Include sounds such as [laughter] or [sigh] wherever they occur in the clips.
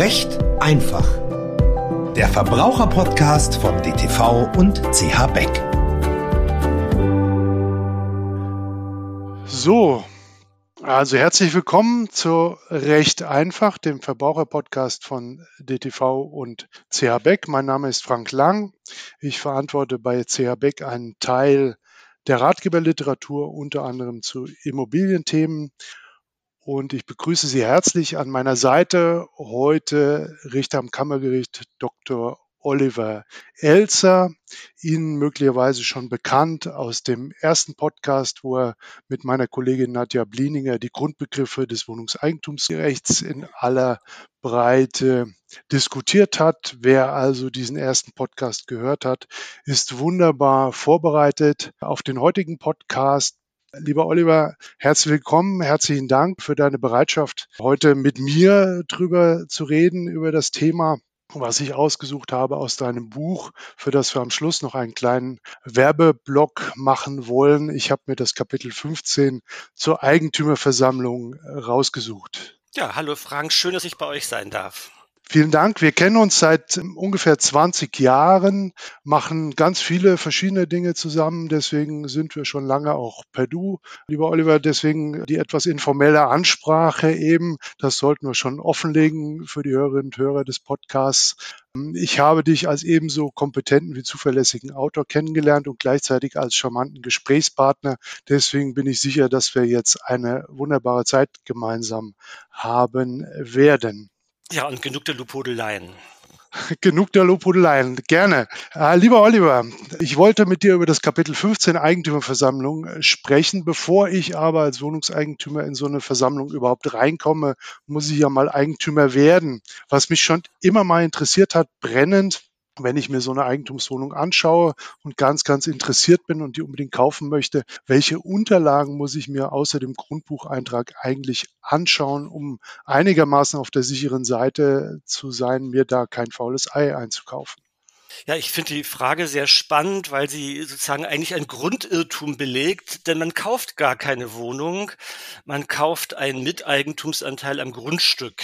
Recht einfach. Der Verbraucherpodcast von DTV und CH Beck. So, also herzlich willkommen zu Recht einfach, dem Verbraucherpodcast von DTV und CH Beck. Mein Name ist Frank Lang. Ich verantworte bei CH Beck einen Teil der Ratgeberliteratur, unter anderem zu Immobilienthemen. Und ich begrüße Sie herzlich an meiner Seite heute Richter am Kammergericht Dr. Oliver Elzer, Ihnen möglicherweise schon bekannt aus dem ersten Podcast, wo er mit meiner Kollegin Nadja Blininger die Grundbegriffe des Wohnungseigentumsrechts in aller Breite diskutiert hat. Wer also diesen ersten Podcast gehört hat, ist wunderbar vorbereitet auf den heutigen Podcast. Lieber Oliver, herzlich willkommen, herzlichen Dank für deine Bereitschaft, heute mit mir drüber zu reden, über das Thema was ich ausgesucht habe aus deinem Buch, für das wir am Schluss noch einen kleinen Werbeblock machen wollen. Ich habe mir das Kapitel 15 zur Eigentümerversammlung äh, rausgesucht. Ja, hallo Frank, schön, dass ich bei euch sein darf. Vielen Dank. Wir kennen uns seit ungefähr 20 Jahren, machen ganz viele verschiedene Dinge zusammen. Deswegen sind wir schon lange auch per Du. Lieber Oliver, deswegen die etwas informelle Ansprache eben. Das sollten wir schon offenlegen für die Hörerinnen und Hörer des Podcasts. Ich habe dich als ebenso kompetenten wie zuverlässigen Autor kennengelernt und gleichzeitig als charmanten Gesprächspartner. Deswegen bin ich sicher, dass wir jetzt eine wunderbare Zeit gemeinsam haben werden. Ja, und genug der Lobhudeleien. [laughs] Genug der Lobhudeleien, gerne. Äh, lieber Oliver, ich wollte mit dir über das Kapitel 15 Eigentümerversammlung äh, sprechen. Bevor ich aber als Wohnungseigentümer in so eine Versammlung überhaupt reinkomme, muss ich ja mal Eigentümer werden. Was mich schon immer mal interessiert hat, brennend, wenn ich mir so eine Eigentumswohnung anschaue und ganz, ganz interessiert bin und die unbedingt kaufen möchte, welche Unterlagen muss ich mir außer dem Grundbucheintrag eigentlich anschauen, um einigermaßen auf der sicheren Seite zu sein, mir da kein faules Ei einzukaufen? Ja, ich finde die Frage sehr spannend, weil sie sozusagen eigentlich ein Grundirrtum belegt, denn man kauft gar keine Wohnung, man kauft einen Miteigentumsanteil am Grundstück.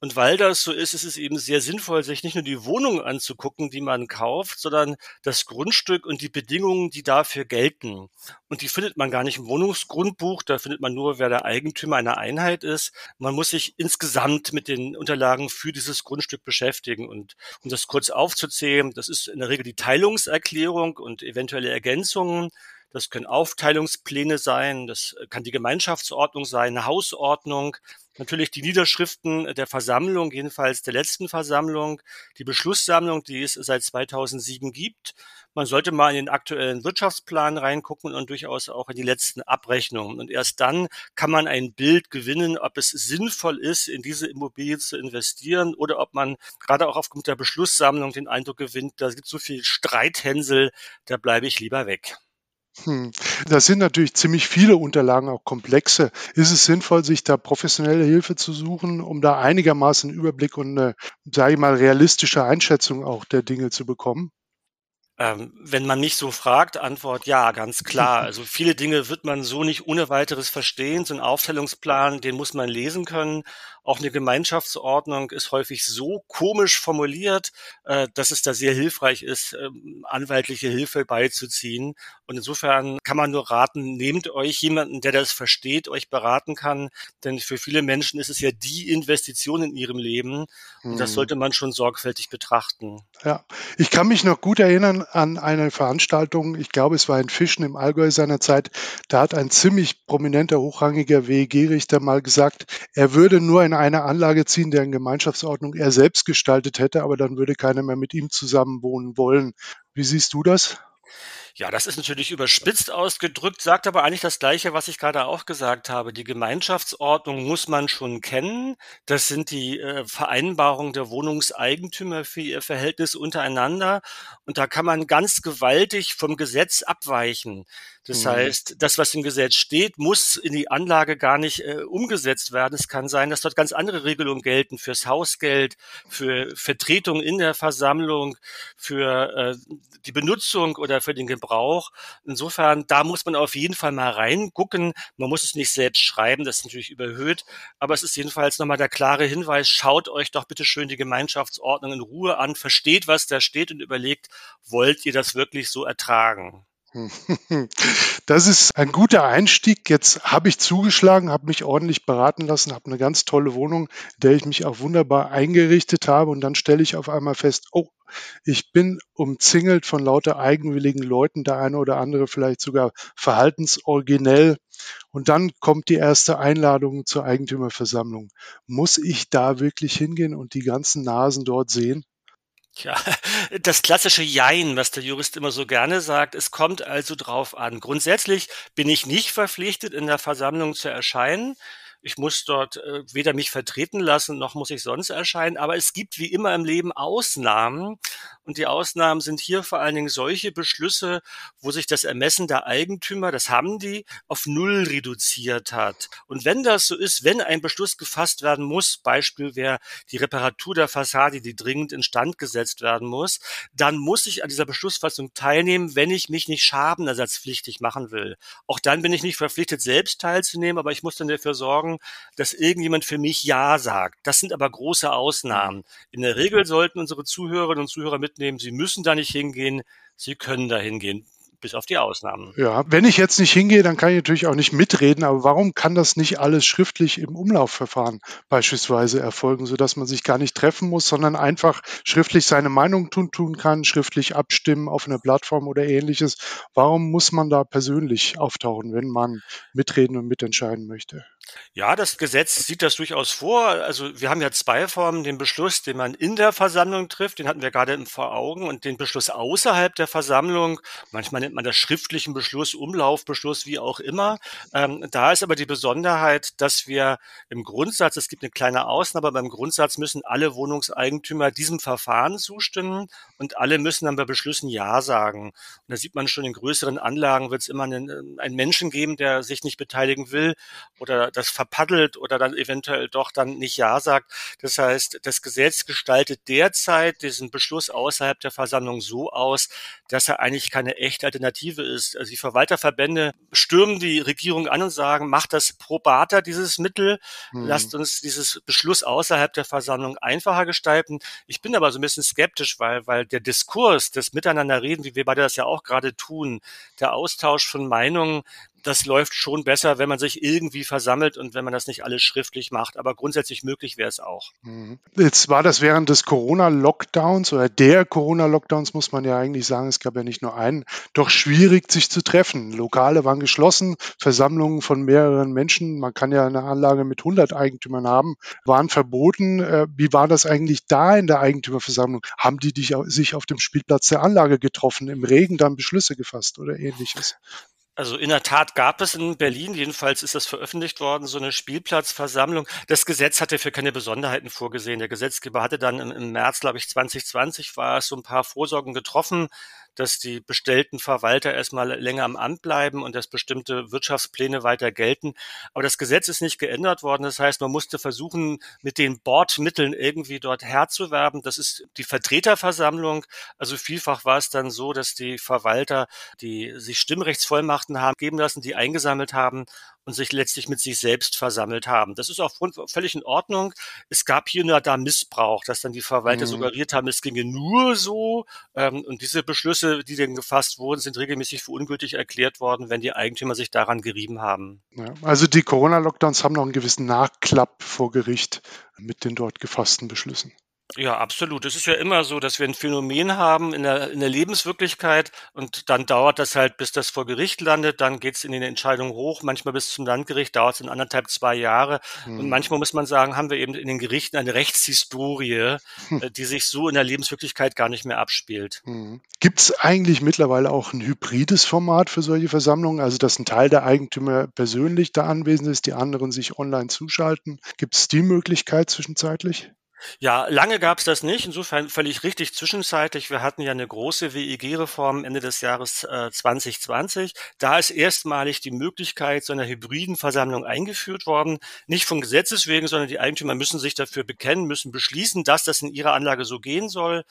Und weil das so ist, ist es eben sehr sinnvoll, sich nicht nur die Wohnung anzugucken, die man kauft, sondern das Grundstück und die Bedingungen, die dafür gelten. Und die findet man gar nicht im Wohnungsgrundbuch, da findet man nur, wer der Eigentümer einer Einheit ist. Man muss sich insgesamt mit den Unterlagen für dieses Grundstück beschäftigen. Und um das kurz aufzuzählen, das ist in der Regel die Teilungserklärung und eventuelle Ergänzungen. Das können Aufteilungspläne sein, das kann die Gemeinschaftsordnung sein, eine Hausordnung, natürlich die Niederschriften der Versammlung, jedenfalls der letzten Versammlung, die Beschlusssammlung, die es seit 2007 gibt. Man sollte mal in den aktuellen Wirtschaftsplan reingucken und durchaus auch in die letzten Abrechnungen. Und erst dann kann man ein Bild gewinnen, ob es sinnvoll ist, in diese Immobilie zu investieren oder ob man gerade auch aufgrund der Beschlusssammlung den Eindruck gewinnt, da gibt so viel Streithänsel, da bleibe ich lieber weg. Hm. Das sind natürlich ziemlich viele Unterlagen, auch komplexe. Ist es sinnvoll, sich da professionelle Hilfe zu suchen, um da einigermaßen Überblick und eine, sage ich mal, realistische Einschätzung auch der Dinge zu bekommen? Ähm, wenn man mich so fragt, Antwort ja, ganz klar. [laughs] Also viele Dinge wird man so nicht ohne weiteres verstehen. So ein Aufstellungsplan, den muss man lesen können. Auch eine Gemeinschaftsordnung ist häufig so komisch formuliert, äh, dass es da sehr hilfreich ist, äh, anwaltliche Hilfe beizuziehen. Und insofern kann man nur raten, nehmt euch jemanden, der das versteht, euch beraten kann. Denn für viele Menschen ist es ja die Investition in ihrem Leben. Und das hm. sollte man schon sorgfältig betrachten. Ja, ich kann mich noch gut erinnern an eine Veranstaltung, ich glaube, es war in Fischen im Allgäu seinerzeit. Da hat ein ziemlich prominenter, hochrangiger WEG-Richter mal gesagt, er würde nur in eine Anlage ziehen, deren Gemeinschaftsordnung er selbst gestaltet hätte, aber dann würde keiner mehr mit ihm zusammen wohnen wollen. Wie siehst du das? Ja, das ist natürlich überspitzt ausgedrückt, sagt aber eigentlich das Gleiche, was ich gerade auch gesagt habe. Die Gemeinschaftsordnung muss man schon kennen. Das sind die äh, Vereinbarungen der Wohnungseigentümer für ihr Verhältnis untereinander. Und da kann man ganz gewaltig vom Gesetz abweichen. Das mhm. heißt, das, was im Gesetz steht, muss in die Anlage gar nicht äh, umgesetzt werden. Es kann sein, dass dort ganz andere Regelungen gelten fürs Hausgeld, für Vertretung in der Versammlung, für äh, die Benutzung oder für den Gebrauch Verbrauch. Insofern, da muss man auf jeden Fall mal reingucken. Man muss es nicht selbst schreiben, das ist natürlich überhöht, aber es ist jedenfalls nochmal der klare Hinweis, schaut euch doch bitte schön die Gemeinschaftsordnung in Ruhe an, versteht, was da steht und überlegt, wollt ihr das wirklich so ertragen? [laughs] Das ist ein guter Einstieg. Jetzt habe ich zugeschlagen, habe mich ordentlich beraten lassen, habe eine ganz tolle Wohnung, in der ich mich auch wunderbar eingerichtet habe und dann stelle ich auf einmal fest, oh, ich bin umzingelt von lauter eigenwilligen Leuten, der eine oder andere vielleicht sogar verhaltensoriginell. Und dann kommt die erste Einladung zur Eigentümerversammlung. Muss ich da wirklich hingehen und die ganzen Nasen dort sehen? Tja, [laughs] das klassische Jein, was der Jurist immer so gerne sagt, es kommt also drauf an. Grundsätzlich bin ich nicht verpflichtet, in der Versammlung zu erscheinen. Ich muss dort äh, weder mich vertreten lassen, noch muss ich sonst erscheinen. Aber es gibt wie immer im Leben Ausnahmen. Und die Ausnahmen sind hier vor allen Dingen solche Beschlüsse, wo sich das Ermessen der Eigentümer, das haben die, auf Null reduziert hat. Und wenn das so ist, wenn ein Beschluss gefasst werden muss, Beispiel wäre die Reparatur der Fassade, die dringend instand gesetzt werden muss, dann muss ich an dieser Beschlussfassung teilnehmen, wenn ich mich nicht schadenersatzpflichtig machen will. Auch dann bin ich nicht verpflichtet, selbst teilzunehmen, aber ich muss dann dafür sorgen, dass irgendjemand für mich Ja sagt. Das sind aber große Ausnahmen. In der Regel sollten unsere Zuhörerinnen und Zuhörer mit mitnehmen. Sie müssen da nicht hingehen. Sie können da hingehen bis auf die Ausnahmen. Ja, wenn ich jetzt nicht hingehe, dann kann ich natürlich auch nicht mitreden, aber warum kann das nicht alles schriftlich im Umlaufverfahren beispielsweise erfolgen, sodass man sich gar nicht treffen muss, sondern einfach schriftlich seine Meinung tun, tun kann, schriftlich abstimmen auf einer Plattform oder ähnliches? Warum muss man da persönlich auftauchen, wenn man mitreden und mitentscheiden möchte? Ja, das Gesetz sieht das durchaus vor. Also wir haben ja zwei Formen, den Beschluss, den man in der Versammlung trifft, den hatten wir gerade vor Augen, und den Beschluss außerhalb der Versammlung. Manchmal nennt man das schriftlichen Beschluss, Umlaufbeschluss, wie auch immer. Ähm, da ist aber die Besonderheit, dass wir im Grundsatz, es gibt eine kleine Ausnahme, aber im Grundsatz müssen alle Wohnungseigentümer diesem Verfahren zustimmen und alle müssen dann bei Beschlüssen Ja sagen. Und da sieht man schon, in größeren Anlagen wird es immer einen, einen Menschen geben, der sich nicht beteiligen will oder das verpaddelt oder dann eventuell doch dann nicht Ja sagt. Das heißt, das Gesetz gestaltet derzeit diesen Beschluss außerhalb der Versammlung so aus, dass er eigentlich keine echte Alternative ist. Also die Verwalterverbände stürmen die Regierung an und sagen, macht das probater, dieses Mittel, hm. lasst uns dieses Beschluss außerhalb der Versammlung einfacher gestalten. Ich bin aber so ein bisschen skeptisch, weil, weil der Diskurs, das Miteinanderreden, wie wir beide das ja auch gerade tun, der Austausch von Meinungen, das läuft schon besser, wenn man sich irgendwie versammelt und wenn man das nicht alles schriftlich macht. Aber grundsätzlich möglich wäre es auch. Mhm. Jetzt war das während des Corona-Lockdowns oder der Corona-Lockdowns, muss man ja eigentlich sagen, es gab ja nicht nur einen, doch schwierig, sich zu treffen. Lokale waren geschlossen, Versammlungen von mehreren Menschen, man kann ja eine Anlage mit 100 Eigentümern haben, waren verboten. Äh, wie war das eigentlich da in der Eigentümerversammlung? Haben die sich auf dem Spielplatz der Anlage getroffen, im Regen dann Beschlüsse gefasst oder ähnliches? Also in der Tat gab es in Berlin, jedenfalls ist das veröffentlicht worden, so eine Spielplatzversammlung. Das Gesetz hatte für keine Besonderheiten vorgesehen. Der Gesetzgeber hatte dann im, März, glaube ich, 2020 war es so ein paar Vorsorgen getroffen, dass die bestellten Verwalter erstmal länger am Amt bleiben und dass bestimmte Wirtschaftspläne weiter gelten. Aber das Gesetz ist nicht geändert worden. Das heißt, man musste versuchen, mit den Bordmitteln irgendwie dort Herr zu werben. Das ist die Vertreterversammlung. Also vielfach war es dann so, dass die Verwalter, die sich Stimmrechtsvollmachten haben geben lassen, die eingesammelt haben und sich letztlich mit sich selbst versammelt haben. Das ist auch völlig in Ordnung. Es gab hier nur da Missbrauch, dass dann die Verwalter mhm. suggeriert haben, es ginge nur so. Ähm, und diese Beschlüsse, die dann gefasst wurden, sind regelmäßig für ungültig erklärt worden, wenn die Eigentümer sich daran gerieben haben. Ja, also die Corona-Lockdowns haben noch einen gewissen Nachklapp vor Gericht mit den dort gefassten Beschlüssen. Ja, absolut. Es ist ja immer so, dass wir ein Phänomen haben in der, in der Lebenswirklichkeit und dann dauert das halt, bis das vor Gericht landet, dann geht's in den Entscheidungen hoch, manchmal bis zum Landgericht dauert es in anderthalb, zwei Jahre hm. und manchmal muss man sagen, haben wir eben in den Gerichten eine Rechtshistorie, hm. die sich so in der Lebenswirklichkeit gar nicht mehr abspielt. Hm. Gibt es eigentlich mittlerweile auch ein hybrides Format für solche Versammlungen, also dass ein Teil der Eigentümer persönlich da anwesend ist, die anderen sich online zuschalten? Gibt es die Möglichkeit zwischenzeitlich? Ja, lange gab es das nicht. Insofern völlig richtig zwischenzeitlich. Wir hatten ja eine große WEG-Reform Ende des Jahres äh, 2020. Da ist erstmalig die Möglichkeit so einer hybriden Versammlung eingeführt worden. Nicht von Gesetzes wegen, sondern die Eigentümer müssen sich dafür bekennen, müssen beschließen, dass das in ihrer Anlage so gehen soll.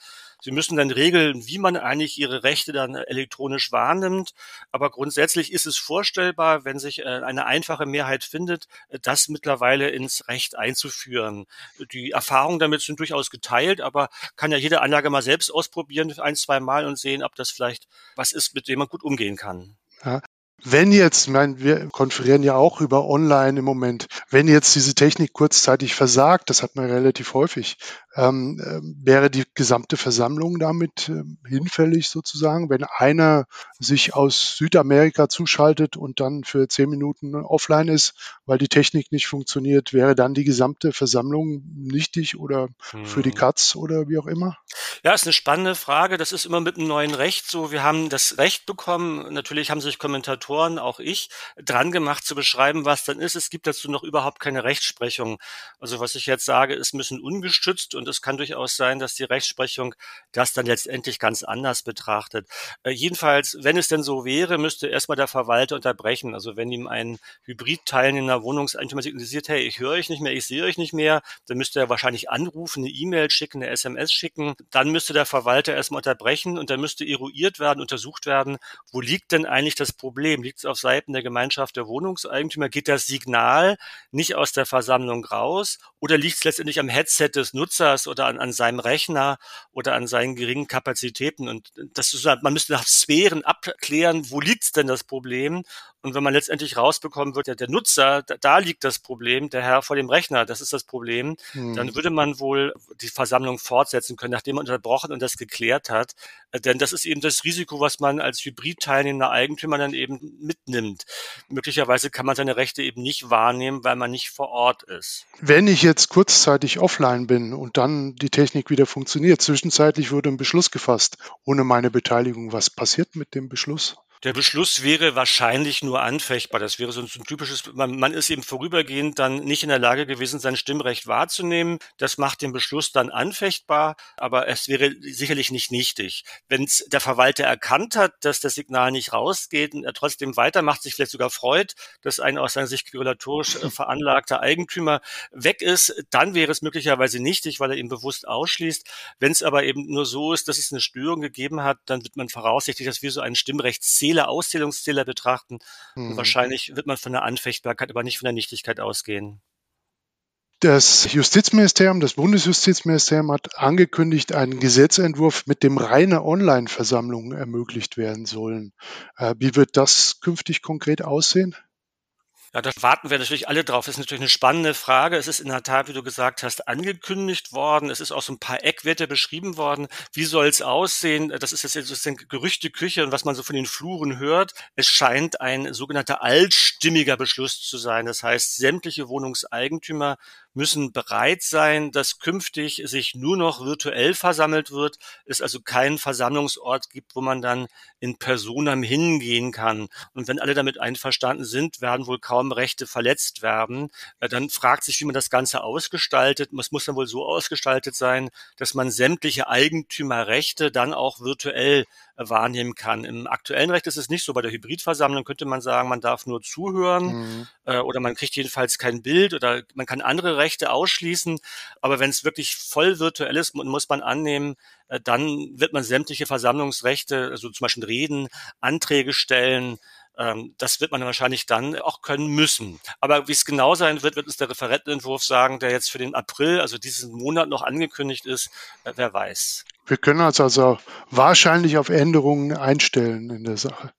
Sie müssen dann regeln, wie man eigentlich Ihre Rechte dann elektronisch wahrnimmt. Aber grundsätzlich ist es vorstellbar, wenn sich äh, eine einfache Mehrheit findet, das mittlerweile ins Recht einzuführen. Die Erfahrungen damit sind durchaus geteilt, aber kann ja jede Anlage mal selbst ausprobieren, ein, zwei Mal und sehen, ob das vielleicht was ist, mit dem man gut umgehen kann. Ja, wenn jetzt, ich meine, wir konferieren ja auch über Online im Moment, wenn jetzt diese Technik kurzzeitig versagt, das hat man relativ häufig, ähm, äh, wäre die gesamte Versammlung damit äh, hinfällig sozusagen, wenn einer sich aus Südamerika zuschaltet und dann für zehn Minuten offline ist, weil die Technik nicht funktioniert, wäre dann die gesamte Versammlung nichtig oder für die mhm. Katz oder wie auch immer? Ja, ist eine spannende Frage. Das ist immer mit einem neuen Recht so. Wir haben das Recht bekommen. Natürlich haben sich Kommentatoren, auch ich, dran gemacht zu beschreiben, was dann ist. Es gibt dazu noch überhaupt keine Rechtsprechung. Also was ich jetzt sage, ist ein bisschen ungestützt und es kann durchaus sein, dass die Rechtsprechung das dann letztendlich ganz anders betrachtet. Äh, jedenfalls, wenn es denn so wäre, müsste erstmal der Verwalter unterbrechen. Also wenn ihm ein Hybrid-teilnehmender Wohnungseigentümer signalisiert, hey, ich höre euch nicht mehr, ich sehe euch nicht mehr, dann müsste er wahrscheinlich anrufen, eine E-Mail schicken, eine SMS schicken. Dann müsste der Verwalter erstmal unterbrechen und dann müsste eruiert werden, untersucht werden, wo liegt denn eigentlich das Problem? Liegt es auf Seiten der Gemeinschaft der Wohnungseigentümer? Geht das Signal nicht aus der Versammlung raus? Oder liegt es letztendlich am Headset des Nutzers oder an, an seinem Rechner oder an seinen geringen Kapazitäten? Und das ist, man müsste nach Sphären abklären, wo liegt denn das Problem? Und wenn man letztendlich rausbekommen wird, ja, der Nutzer, da, da, liegt das Problem, der Herr vor dem Rechner, das ist das Problem, hm. dann würde man wohl die Versammlung fortsetzen können, nachdem man unterbrochen und das geklärt hat. Äh, denn das ist eben das Risiko, was man als Hybrid-teilnehmender Eigentümer dann eben mitnimmt. Möglicherweise kann man seine Rechte eben nicht wahrnehmen, weil man nicht vor Ort ist. Wenn ich jetzt kurzzeitig offline bin und dann die Technik wieder funktioniert, zwischenzeitlich wurde ein Beschluss gefasst ohne meine Beteiligung, was passiert mit dem Beschluss? Der Beschluss wäre wahrscheinlich nur anfechtbar. Das wäre so ein, typisches, man, man, ist eben vorübergehend dann nicht in der Lage gewesen, sein Stimmrecht wahrzunehmen. Das macht den Beschluss dann anfechtbar, aber es wäre sicherlich nicht nichtig. Wenn der Verwalter erkannt hat, dass das Signal nicht rausgeht und er trotzdem weitermacht, sich vielleicht sogar freut, dass ein aus seiner Sicht querulatorisch äh, veranlagter Eigentümer weg ist, dann wäre es möglicherweise nichtig, weil er ihn bewusst ausschließt. Wenn es aber eben nur so ist, dass es eine Störung gegeben hat, dann wird man voraussichtlich, dass wir so einen Stimmrechtszähler Zähler, Auszählungszähler betrachten. Mhm. wahrscheinlich wird man von der Anfechtbarkeit, aber nicht von der Nichtigkeit ausgehen. Das Justizministerium, das Bundesjustizministerium hat angekündigt, einen Gesetzentwurf, mit dem reine Online-Versammlungen ermöglicht werden sollen. Äh, wie wird das künftig konkret aussehen? Ja, da warten wir natürlich alle drauf. Das ist natürlich eine spannende Frage. Es ist in der Tat, wie du gesagt hast, angekündigt worden. Es ist auch so ein paar Eckwerte beschrieben worden. Wie soll es aussehen? Das ist jetzt sozusagen Gerüchteküche und was man so von den Fluren hört. Es scheint ein sogenannter altstimmiger Beschluss zu sein. Das heißt, sämtliche Wohnungseigentümer müssen bereit sein, dass künftig sich nur noch virtuell versammelt wird, es also keinen Versammlungsort gibt, wo man dann in Personam hingehen kann. Und wenn alle damit einverstanden sind, werden wohl kaum Rechte verletzt werden. Äh, dann fragt sich, wie man das Ganze ausgestaltet. Es muss dann wohl so ausgestaltet sein, dass man sämtliche Eigentümerrechte dann auch virtuell wahrnehmen kann. Im aktuellen Recht ist es nicht so. Bei der Hybridversammlung könnte man sagen, man darf nur zuhören mhm. Äh, oder man kriegt jedenfalls kein Bild oder man kann andere Rechte ausschließen. Aber wenn es wirklich voll virtuell ist, muss man annehmen, äh, dann wird man sämtliche Versammlungsrechte, also zum Beispiel Reden, Anträge stellen, ähm, das wird man wahrscheinlich dann auch können müssen. Aber wie es genau sein wird, wird uns der Referentenentwurf sagen, der jetzt für den April, also diesen Monat noch angekündigt ist, äh, wer weiß. Wir können uns also wahrscheinlich auf Änderungen einstellen in der Sache.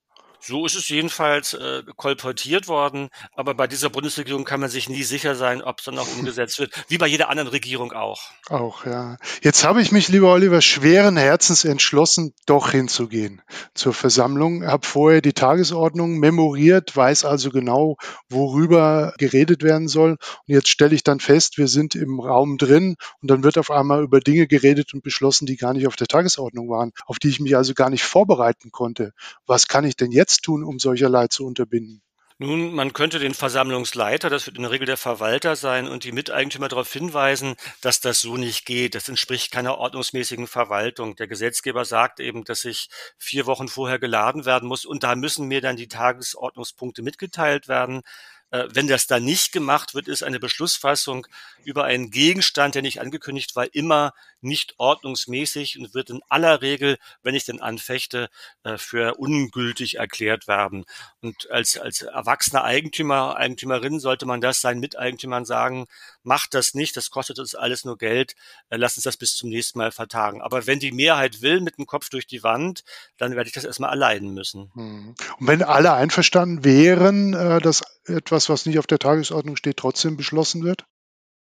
So ist es jedenfalls äh, kolportiert worden, aber bei dieser Bundesregierung kann man sich nie sicher sein, ob es dann auch umgesetzt wird, wie bei jeder anderen Regierung auch. Auch, ja. Jetzt habe ich mich, lieber Oliver, schweren Herzens entschlossen, doch hinzugehen zur Versammlung. Habe vorher die Tagesordnung memoriert, weiß also genau, worüber geredet werden soll. Und jetzt stelle ich dann fest, wir sind im Raum drin und dann wird auf einmal über Dinge geredet und beschlossen, die gar nicht auf der Tagesordnung waren, auf die ich mich also gar nicht vorbereiten konnte. Was kann ich denn jetzt tun, um solcherlei zu unterbinden? Nun, man könnte den Versammlungsleiter, das wird in der Regel der Verwalter sein, und die Miteigentümer darauf hinweisen, dass das so nicht geht. Das entspricht keiner ordnungsmäßigen Verwaltung. Der Gesetzgeber sagt eben, dass ich vier Wochen vorher geladen werden muss und da müssen mir dann die Tagesordnungspunkte mitgeteilt werden. Äh, wenn das dann nicht gemacht wird, ist eine Beschlussfassung über einen Gegenstand, der nicht angekündigt war, immer nicht ordnungsmäßig und wird in aller Regel, wenn ich den anfechte, äh, für ungültig erklärt werden. Und als, als erwachsener Eigentümer, Eigentümerin sollte man das seinen Miteigentümern sagen, macht das nicht, das kostet uns alles nur Geld, äh, lass uns das bis zum nächsten Mal vertagen. Aber wenn die Mehrheit will, mit dem Kopf durch die Wand, dann werde ich das erstmal erleiden müssen. Hm. Und wenn alle einverstanden wären, dass etwas, was nicht auf der Tagesordnung steht, trotzdem beschlossen wird?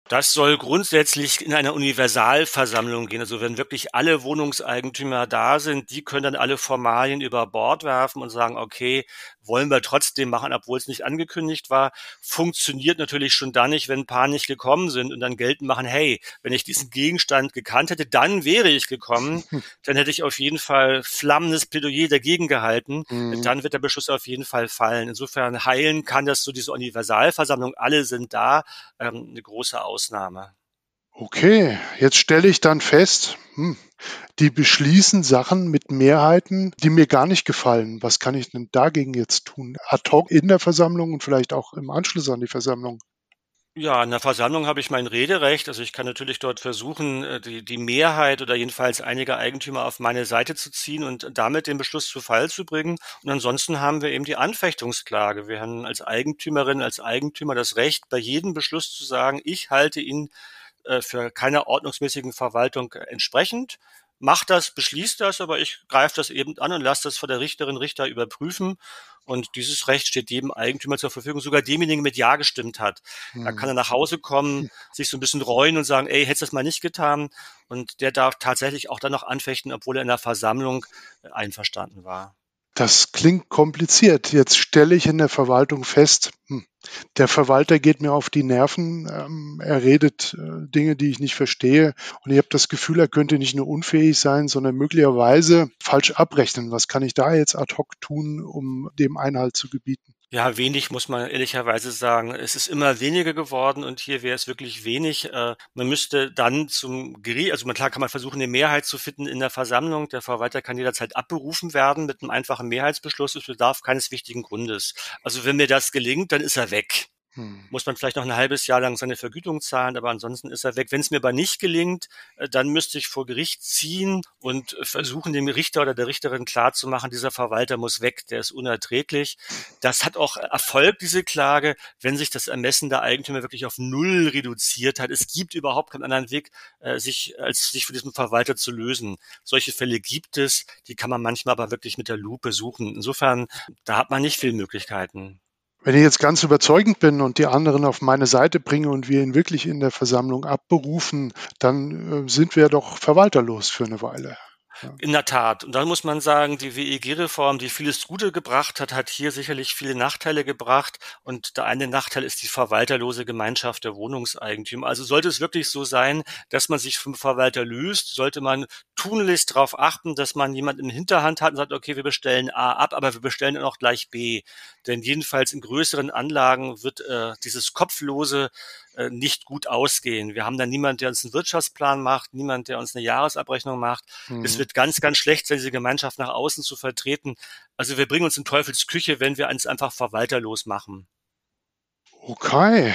Das soll grundsätzlich in einer Universalversammlung gehen. Also wenn wirklich alle Wohnungseigentümer da sind, die können dann alle Formalien über Bord werfen und sagen, okay, wollen wir trotzdem machen, obwohl es nicht angekündigt war. Funktioniert natürlich schon dann nicht, wenn ein paar nicht gekommen sind und dann geltend machen, hey, wenn ich diesen Gegenstand gekannt hätte, dann wäre ich gekommen. [laughs] Dann hätte ich auf jeden Fall flammendes Plädoyer dagegen gehalten. Mhm. Dann wird der Beschluss auf jeden Fall fallen. Insofern heilen kann das so diese Universalversammlung. Alle sind da. Ähm, eine große Ausnahme. Okay, jetzt stelle ich dann fest, hm, die beschließen Sachen mit Mehrheiten, die mir gar nicht gefallen. Was kann ich denn dagegen jetzt tun? Ad hoc in der Versammlung und vielleicht auch im Anschluss an die Versammlung? Ja, in der Versammlung habe ich mein Rederecht. Also ich kann natürlich dort versuchen, äh, die, die Mehrheit oder jedenfalls einige Eigentümer auf meine Seite zu ziehen und damit den Beschluss zu Fall zu bringen. Und ansonsten haben wir eben die Anfechtungsklage. Wir haben als Eigentümerin, als Eigentümer das Recht, bei jedem Beschluss zu sagen, ich halte ihn äh, für keine ordnungsmäßigen Verwaltung entsprechend macht das, beschließt das, aber ich greife das eben an und lasse das von der Richterin Richter überprüfen. Und dieses Recht steht jedem Eigentümer zur Verfügung, sogar demjenigen mit Ja gestimmt hat. Hm. Da kann er nach Hause kommen, hm. sich so ein bisschen reuen und sagen, ey, hättest du das mal nicht getan? Und der darf tatsächlich auch dann noch anfechten, obwohl er in der Versammlung einverstanden war. Das klingt kompliziert. Jetzt stelle ich in der Verwaltung fest, hm, der Verwalter geht mir auf die Nerven, ähm, er redet äh, Dinge, die ich nicht verstehe und ich habe das Gefühl, er könnte nicht nur unfähig sein, sondern möglicherweise falsch abrechnen. Was kann ich da jetzt ad hoc tun, um dem Einhalt zu gebieten? Ja, wenig muss man ehrlicherweise sagen. Es ist immer weniger geworden und hier wäre es wirklich wenig. Äh, man müsste dann zum Gericht, also klar kann man versuchen, eine Mehrheit zu finden in der Versammlung. Der Verwalter kann jederzeit abberufen werden mit einem einfachen Mehrheitsbeschluss. Es bedarf keines wichtigen Grundes. Also wenn mir das gelingt, dann ist er weg. Hm. Muss man vielleicht noch ein halbes Jahr lang seine Vergütung zahlen, aber ansonsten ist er weg. Wenn es mir aber nicht gelingt, äh, dann müsste ich vor Gericht ziehen und versuchen, dem Richter oder der Richterin klarzumachen, dieser Verwalter muss weg, der ist unerträglich. Das hat auch Erfolg, diese Klage, wenn sich das Ermessen der Eigentümer wirklich auf Null reduziert hat. Es gibt überhaupt keinen anderen Weg, äh, sich, als sich von diesem Verwalter zu lösen. Solche Fälle gibt es, die kann man manchmal aber wirklich mit der Lupe suchen. Insofern, da hat man nicht viele Möglichkeiten. Wenn ich jetzt ganz überzeugend bin und die anderen auf meine Seite bringe und wir ihn wirklich in der Versammlung abberufen, dann äh, sind wir doch verwalterlos für eine Weile. In der Tat. Und dann muss man sagen, die WEG-Reform, die vieles Gute gebracht hat, hat hier sicherlich viele Nachteile gebracht. Und der eine Nachteil ist die verwalterlose Gemeinschaft der Wohnungseigentümer. Also sollte es wirklich so sein, dass man sich vom Verwalter löst, sollte man tunlichst darauf achten, dass man jemanden in Hinterhand hat und sagt, okay, wir bestellen A ab, aber wir bestellen dann auch gleich B. Denn jedenfalls in größeren Anlagen wird äh, dieses kopflose äh, nicht gut ausgehen. Wir haben dann niemand, der uns einen Wirtschaftsplan macht, niemand, der uns eine Jahresabrechnung macht. Mhm. Es wird ganz, ganz schlecht sein, diese Gemeinschaft nach außen zu vertreten. Also wir bringen uns in Teufels Küche, wenn wir uns einfach verwalterlos machen. Okay,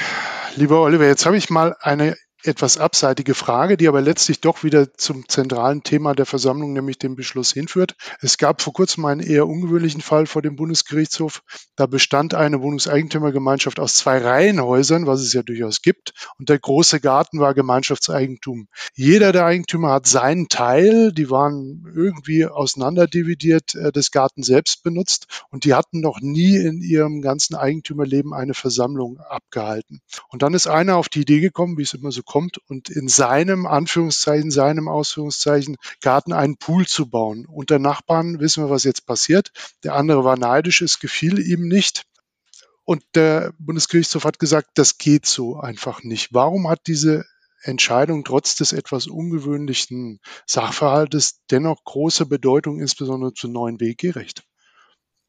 lieber Oliver, jetzt habe ich mal eine etwas abseitige Frage, die aber letztlich doch wieder zum zentralen Thema der Versammlung, nämlich dem Beschluss hinführt. Es gab vor kurzem einen eher ungewöhnlichen Fall vor dem Bundesgerichtshof. Da bestand eine Wohnungseigentümergemeinschaft aus zwei Reihenhäusern, was es ja durchaus gibt, und der große Garten war Gemeinschaftseigentum. Jeder der Eigentümer hat seinen Teil, die waren irgendwie auseinanderdividiert, äh, des Gartens selbst benutzt und die hatten noch nie in ihrem ganzen Eigentümerleben eine Versammlung abgehalten. Und dann ist einer auf die Idee gekommen, wie es immer so kommt und in seinem Anführungszeichen, seinem Ausführungszeichen Garten einen Pool zu bauen. Unter Nachbarn wissen wir, was jetzt passiert. Der andere war neidisch, es gefiel ihm nicht. Und der Bundesgerichtshof hat gesagt, das geht so einfach nicht. Warum hat diese Entscheidung trotz des etwas ungewöhnlichen Sachverhaltes dennoch große Bedeutung, insbesondere zu neuen WG-Recht?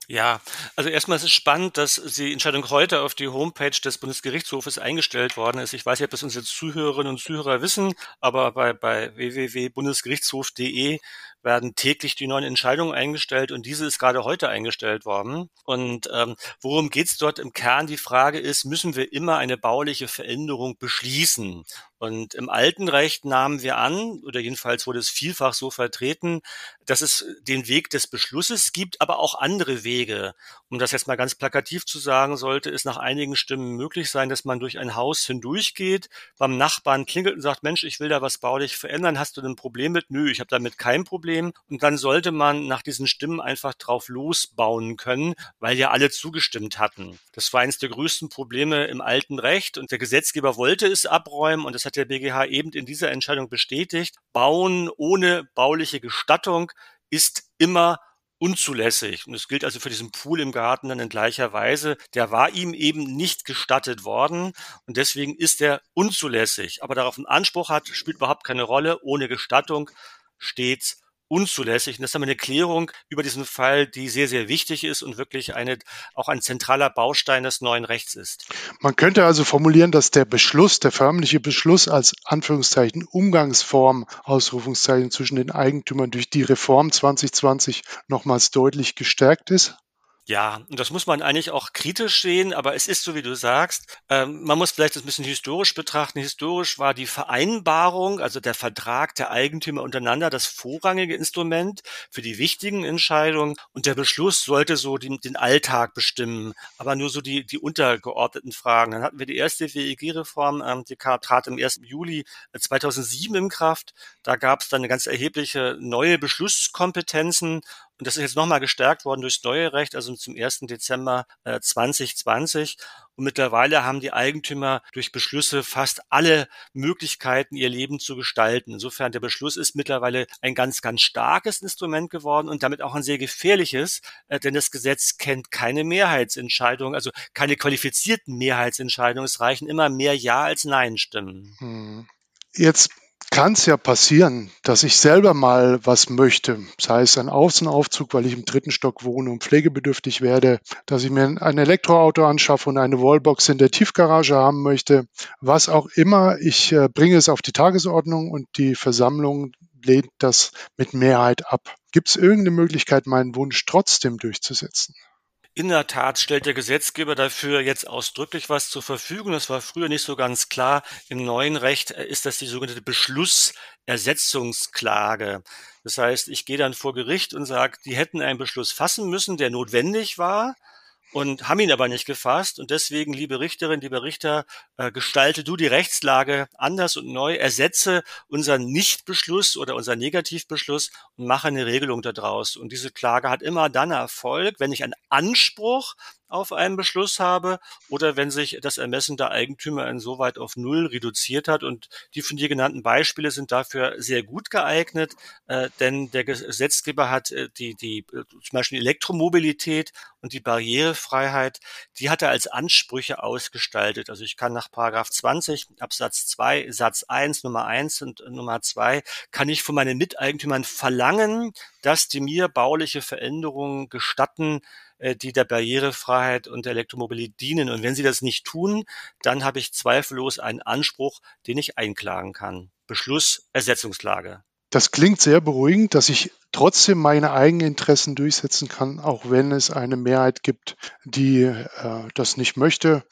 Ja, also erstmal ist es spannend, dass die Entscheidung heute auf die Homepage des Bundesgerichtshofes eingestellt worden ist. Ich weiß nicht, ob das unsere Zuhörerinnen und Zuhörer wissen, aber bei, bei www.bundesgerichtshof.de werden täglich die neuen Entscheidungen eingestellt und diese ist gerade heute eingestellt worden. Und ähm, worum geht es dort im Kern? Die Frage ist, müssen wir immer eine bauliche Veränderung beschließen? Und im alten Recht nahmen wir an, oder jedenfalls wurde es vielfach so vertreten, dass es den Weg des Beschlusses gibt, aber auch andere Wege. Um das jetzt mal ganz plakativ zu sagen, sollte es nach einigen Stimmen möglich sein, dass man durch ein Haus hindurchgeht, beim Nachbarn klingelt und sagt, Mensch, ich will da was baulich verändern, hast du ein Problem mit? Nö, ich habe damit kein Problem. Und dann sollte man nach diesen Stimmen einfach drauf losbauen können, weil ja alle zugestimmt hatten. Das war eines der größten Probleme im alten Recht und der Gesetzgeber wollte es abräumen und das hat der BGH eben in dieser Entscheidung bestätigt. Bauen ohne bauliche Gestattung ist immer unzulässig. Und es gilt also für diesen Pool im Garten dann in gleicher Weise. Der war ihm eben nicht gestattet worden und deswegen ist er unzulässig. Aber darauf einen Anspruch hat, spielt überhaupt keine Rolle. Ohne Gestattung stets unzulässig. Und das ist eine Klärung über diesen Fall, die sehr, sehr wichtig ist und wirklich eine, auch ein zentraler Baustein des neuen Rechts ist. Man könnte also formulieren, dass der Beschluss, der förmliche Beschluss als Anführungszeichen Umgangsform, Ausrufungszeichen zwischen den Eigentümern durch die Reform 2020 nochmals deutlich gestärkt ist? Ja, und das muss man eigentlich auch kritisch sehen, aber es ist so, wie du sagst. Ähm, man muss vielleicht das ein bisschen historisch betrachten. Historisch war die Vereinbarung, also der Vertrag der Eigentümer untereinander, das vorrangige Instrument für die wichtigen Entscheidungen. Und der Beschluss sollte so den, den Alltag bestimmen, aber nur so die, die untergeordneten Fragen. Dann hatten wir die erste WEG-Reform, ähm, die trat im 1. Juli 2007 in Kraft. Da gab es dann eine ganz erhebliche neue Beschlusskompetenzen und das ist jetzt nochmal gestärkt worden durchs neue Recht, also zum 1. Dezember äh, 2020. Und mittlerweile haben die Eigentümer durch Beschlüsse fast alle Möglichkeiten, ihr Leben zu gestalten. Insofern der Beschluss ist mittlerweile ein ganz, ganz starkes Instrument geworden und damit auch ein sehr gefährliches, äh, denn das Gesetz kennt keine Mehrheitsentscheidung, also keine qualifizierten Mehrheitsentscheidungen. Es reichen immer mehr Ja als Nein-Stimmen. Hm. Jetzt kann es ja passieren, dass ich selber mal was möchte, sei es ein Außenaufzug, weil ich im dritten Stock wohne und pflegebedürftig werde, dass ich mir ein Elektroauto anschaffe und eine Wallbox in der Tiefgarage haben möchte, was auch immer. Ich äh, bringe es auf die Tagesordnung und die Versammlung lehnt das mit Mehrheit ab. Gibt es irgendeine Möglichkeit, meinen Wunsch trotzdem durchzusetzen? In der Tat stellt der Gesetzgeber dafür jetzt ausdrücklich was zur Verfügung. Das war früher nicht so ganz klar. Im neuen Recht ist das die sogenannte Beschlussersetzungsklage. Das heißt, ich gehe dann vor Gericht und sage, die hätten einen Beschluss fassen müssen, der notwendig war und haben ihn aber nicht gefasst. Und deswegen, liebe Richterin, lieber Richter, äh, gestalte du die Rechtslage anders und neu, ersetze unseren Nichtbeschluss oder unseren Negativbeschluss und mache eine Regelung daraus. Und diese Klage hat immer dann Erfolg, wenn ich einen Anspruch auf einen Beschluss habe oder wenn sich das Ermessen der Eigentümer insoweit auf Null reduziert hat. Und die von dir genannten Beispiele sind dafür sehr gut geeignet, äh, denn der Gesetzgeber hat äh, die, die, äh, zum Beispiel Elektromobilität und die Barrierefreiheit, die hat er als Ansprüche ausgestaltet. Also ich kann nach Paragraph 20 Absatz 2 Satz 1 Nummer 1 und Nummer 2 kann ich von meinen Miteigentümern verlangen, dass die mir bauliche Veränderungen gestatten, die der Barrierefreiheit und der Elektromobilität dienen. Und wenn sie das nicht tun, dann habe ich zweifellos einen Anspruch, den ich einklagen kann. Beschluss, Ersetzungsklage. Das klingt sehr beruhigend, dass ich trotzdem meine Eigeninteressen durchsetzen kann, auch wenn es eine Mehrheit gibt, die äh, das nicht möchte.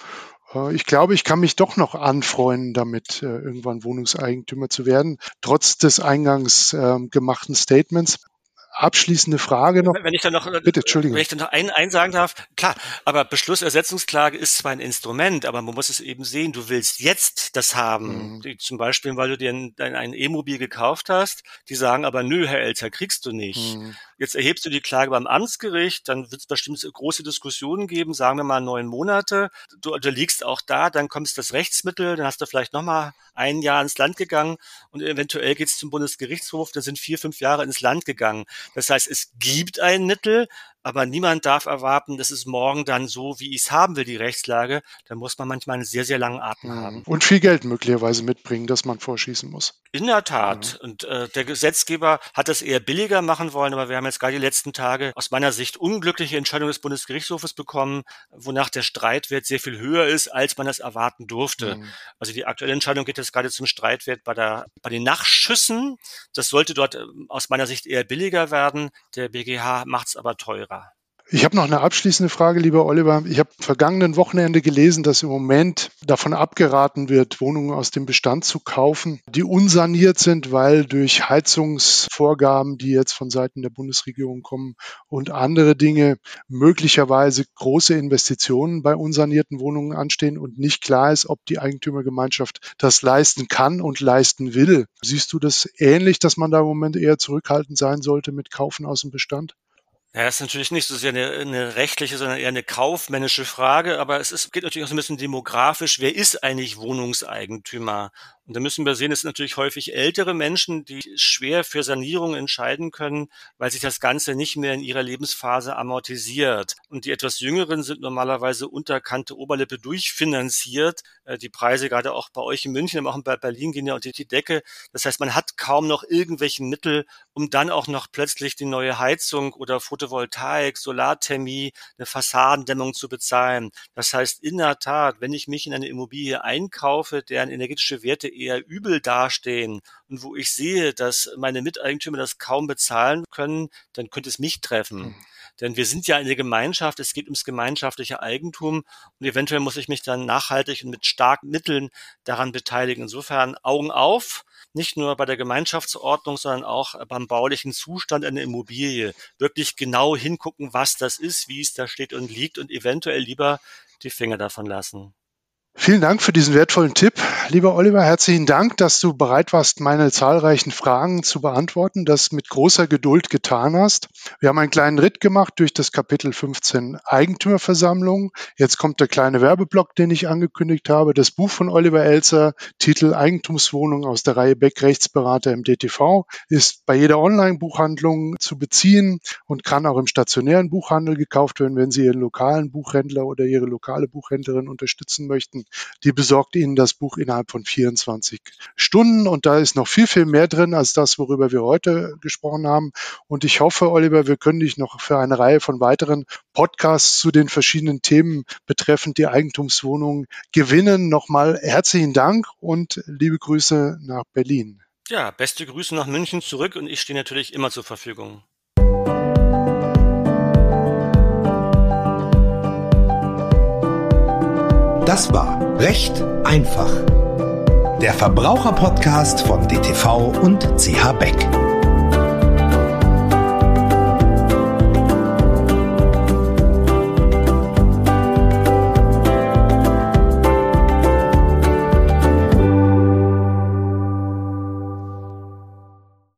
Äh, ich glaube, ich kann mich doch noch anfreunden, damit äh, irgendwann Wohnungseigentümer zu werden, trotz des eingangs äh, gemachten Statements abschließende Frage noch. Wenn ich dann noch, bitte, Entschuldigung. Wenn ich dann noch einen, einen sagen darf, klar, aber Beschlussersetzungsklage ist zwar ein Instrument, aber man muss es eben sehen, du willst jetzt das haben. Mhm. Zum Beispiel, weil du dir ein, ein E-Mobil gekauft hast, die sagen aber, nö, Herr Elzer, kriegst du nicht. Mhm. Jetzt erhebst du die Klage beim Amtsgericht, dann wird es bestimmt große Diskussionen geben, sagen wir mal neun Monate. Du unterliegst auch da, dann kommst das Rechtsmittel, dann hast du vielleicht nochmal ein Jahr ins Land gegangen und eventuell geht es zum Bundesgerichtshof, dann sind vier, fünf Jahre ins Land gegangen. Das heißt, es gibt ein Mittel, aber niemand darf erwarten, dass es morgen dann so, wie ich es haben will, die Rechtslage. Da muss man manchmal einen sehr, sehr langen Atem mhm. haben. Und viel Geld möglicherweise mitbringen, dass man vorschießen muss. In der Tat. Mhm. Und äh, der Gesetzgeber hat das eher billiger machen wollen, aber wir haben jetzt gerade die letzten Tage aus meiner Sicht unglückliche Entscheidungen des Bundesgerichtshofes bekommen, wonach der Streitwert sehr viel höher ist, als man das erwarten durfte. Mhm. Also die aktuelle Entscheidung geht jetzt gerade zum Streitwert bei der bei den Nachschüssen. Das sollte dort äh, aus meiner Sicht eher billiger werden. Der BGH macht es aber teurer. Ich habe noch eine abschließende Frage, lieber Oliver. Ich habe vergangenen Wochenende gelesen, dass im Moment davon abgeraten wird, Wohnungen aus dem Bestand zu kaufen, die unsaniert sind, weil durch Heizungsvorgaben, die jetzt von Seiten der Bundesregierung kommen und andere Dinge möglicherweise große Investitionen bei unsanierten Wohnungen anstehen und nicht klar ist, ob die Eigentümergemeinschaft das leisten kann und leisten will. Siehst du das ähnlich, dass man da im Moment eher zurückhaltend sein sollte mit Kaufen aus dem Bestand? Ja, das ist natürlich nicht so sehr eine, eine rechtliche, sondern eher eine kaufmännische Frage, aber es ist, geht natürlich auch so ein bisschen demografisch. Wer ist eigentlich Wohnungseigentümer? Und da müssen wir sehen, es sind natürlich häufig ältere Menschen, die schwer für Sanierung entscheiden können, weil sich das Ganze nicht mehr in ihrer Lebensphase amortisiert. Und die etwas Jüngeren sind normalerweise unterkante Oberlippe durchfinanziert. Äh, die Preise gerade auch bei euch in München, aber auch bei Berlin gehen ja unter die Decke. Das heißt, man hat kaum noch irgendwelche Mittel, um dann auch noch plötzlich die neue Heizung oder Photovoltaik, Solarthermie, eine Fassadendämmung zu bezahlen. Das heißt, in der Tat, wenn ich mich in eine Immobilie einkaufe, deren energetische Werte eher übel dastehen und wo ich sehe, dass meine Miteigentümer das kaum bezahlen können, dann könnte es mich treffen. Mhm. Denn wir sind ja eine Gemeinschaft, es geht ums gemeinschaftliche Eigentum und eventuell muss ich mich dann nachhaltig und mit starken Mitteln daran beteiligen. Insofern Augen auf, nicht nur bei der Gemeinschaftsordnung, sondern auch beim baulichen Zustand einer Immobilie. Wirklich genau hingucken, was das ist, wie es da steht und liegt und eventuell lieber die Finger davon lassen. Vielen Dank für diesen wertvollen Tipp. Lieber Oliver, herzlichen Dank, dass du bereit warst, meine zahlreichen Fragen zu beantworten, das mit großer Geduld getan hast. Wir haben einen kleinen Ritt gemacht durch das Kapitel 15 Eigentümerversammlung. Jetzt kommt der kleine Werbeblock, den ich angekündigt habe. Das Buch von Oliver Elzer, Titel Eigentumswohnung aus der Reihe Beck Rechtsberater im DTV, ist bei jeder Online-Buchhandlung zu beziehen und kann auch im stationären Buchhandel gekauft werden, wenn Sie Ihren lokalen Buchhändler oder Ihre lokale Buchhändlerin unterstützen möchten die besorgt Ihnen das Buch innerhalb von 24 Stunden. Und da ist noch viel, viel mehr drin als das, worüber wir heute gesprochen haben. Und ich hoffe, Oliver, wir können dich noch für eine Reihe von weiteren Podcasts zu den verschiedenen Themen betreffend die Eigentumswohnung gewinnen. Nochmal herzlichen Dank und liebe Grüße nach Berlin. Ja, beste Grüße nach München zurück und ich stehe natürlich immer zur Verfügung. Das war Recht einfach. Der Verbraucherpodcast von DTV und CH Beck.